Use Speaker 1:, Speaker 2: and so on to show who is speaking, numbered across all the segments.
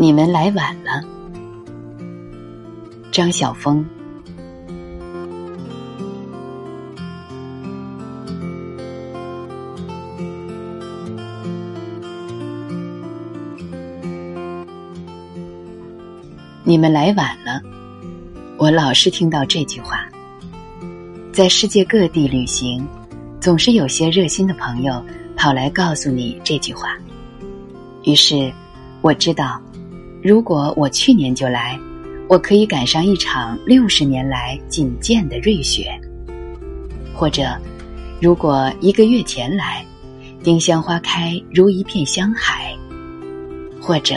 Speaker 1: 你们来晚了，张晓峰。你们来晚了，我老是听到这句话。在世界各地旅行，总是有些热心的朋友跑来告诉你这句话。于是，我知道。如果我去年就来，我可以赶上一场六十年来仅见的瑞雪；或者，如果一个月前来，丁香花开如一片香海；或者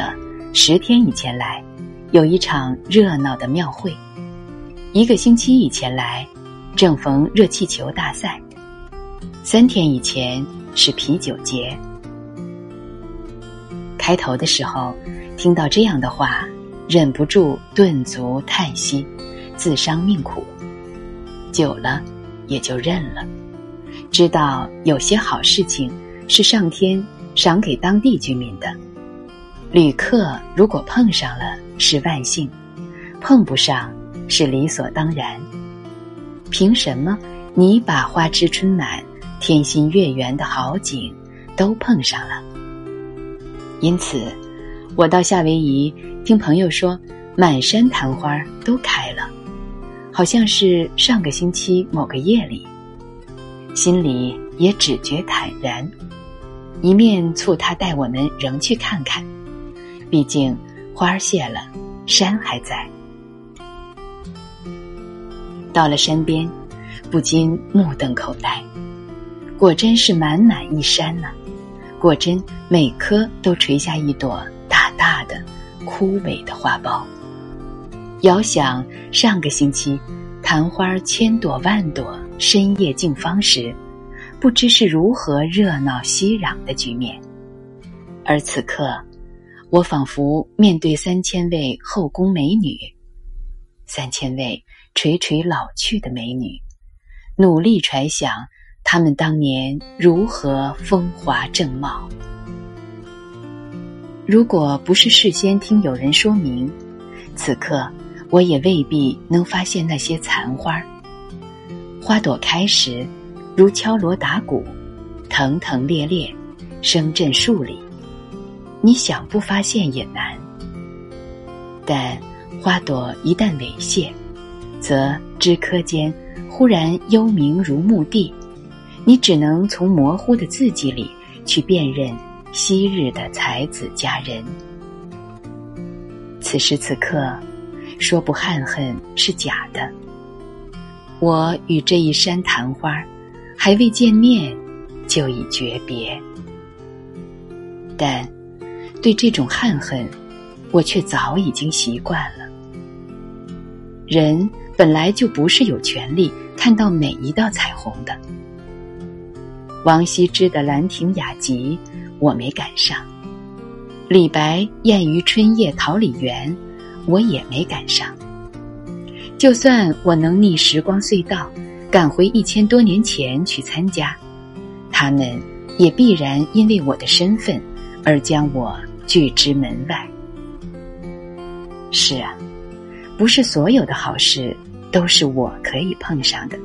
Speaker 1: 十天以前来，有一场热闹的庙会；一个星期以前来，正逢热气球大赛；三天以前是啤酒节。开头的时候。听到这样的话，忍不住顿足叹息，自伤命苦。久了，也就认了，知道有些好事情是上天赏给当地居民的。旅客如果碰上了是万幸，碰不上是理所当然。凭什么你把花枝春满、天心月圆的好景都碰上了？因此。我到夏威夷，听朋友说，满山昙花都开了，好像是上个星期某个夜里，心里也只觉坦然。一面促他带我们仍去看看，毕竟花儿谢了，山还在。到了山边，不禁目瞪口呆，果真是满满一山呢！果真每棵都垂下一朵。大的、枯萎的花苞。遥想上个星期，昙花千朵万朵，深夜竞芳时，不知是如何热闹熙攘的局面。而此刻，我仿佛面对三千位后宫美女，三千位垂垂老去的美女，努力揣想她们当年如何风华正茂。如果不是事先听有人说明，此刻我也未必能发现那些残花。花朵开时，如敲锣打鼓，腾腾烈烈，声震数里。你想不发现也难。但花朵一旦猥亵，则枝柯间忽然幽冥如墓地，你只能从模糊的字迹里去辨认。昔日的才子佳人，此时此刻，说不憾恨是假的。我与这一山昙花，还未见面，就已诀别。但对这种憾恨，我却早已经习惯了。人本来就不是有权利看到每一道彩虹的。王羲之的《兰亭雅集》。我没赶上，李白宴于春夜桃李园，我也没赶上。就算我能逆时光隧道，赶回一千多年前去参加，他们也必然因为我的身份而将我拒之门外。是啊，不是所有的好事都是我可以碰上的。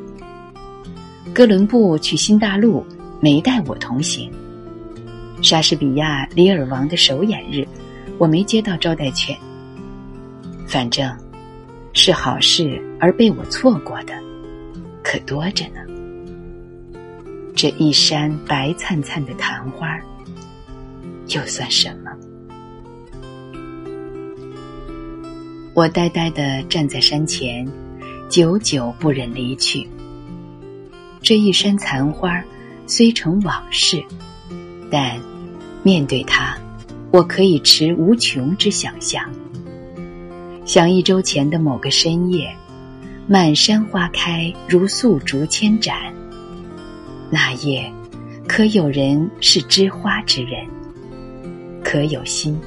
Speaker 1: 哥伦布去新大陆，没带我同行。莎士比亚《李尔王》的首演日，我没接到招待券。反正，是好事而被我错过的，可多着呢。这一山白灿灿的昙花，又算什么？我呆呆的站在山前，久久不忍离去。这一山残花，虽成往事。但，面对它，我可以持无穷之想象。想一周前的某个深夜，满山花开如素竹千盏。那夜，可有人是知花之人？可有心，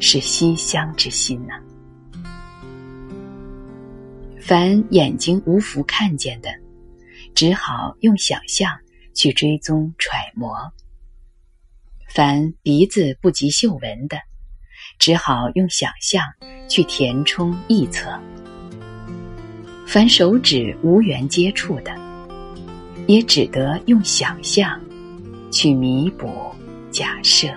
Speaker 1: 是惜香之心呢？凡眼睛无福看见的，只好用想象去追踪揣摩。凡鼻子不及嗅闻的，只好用想象去填充臆测。凡手指无缘接触的，也只得用想象去弥补假设。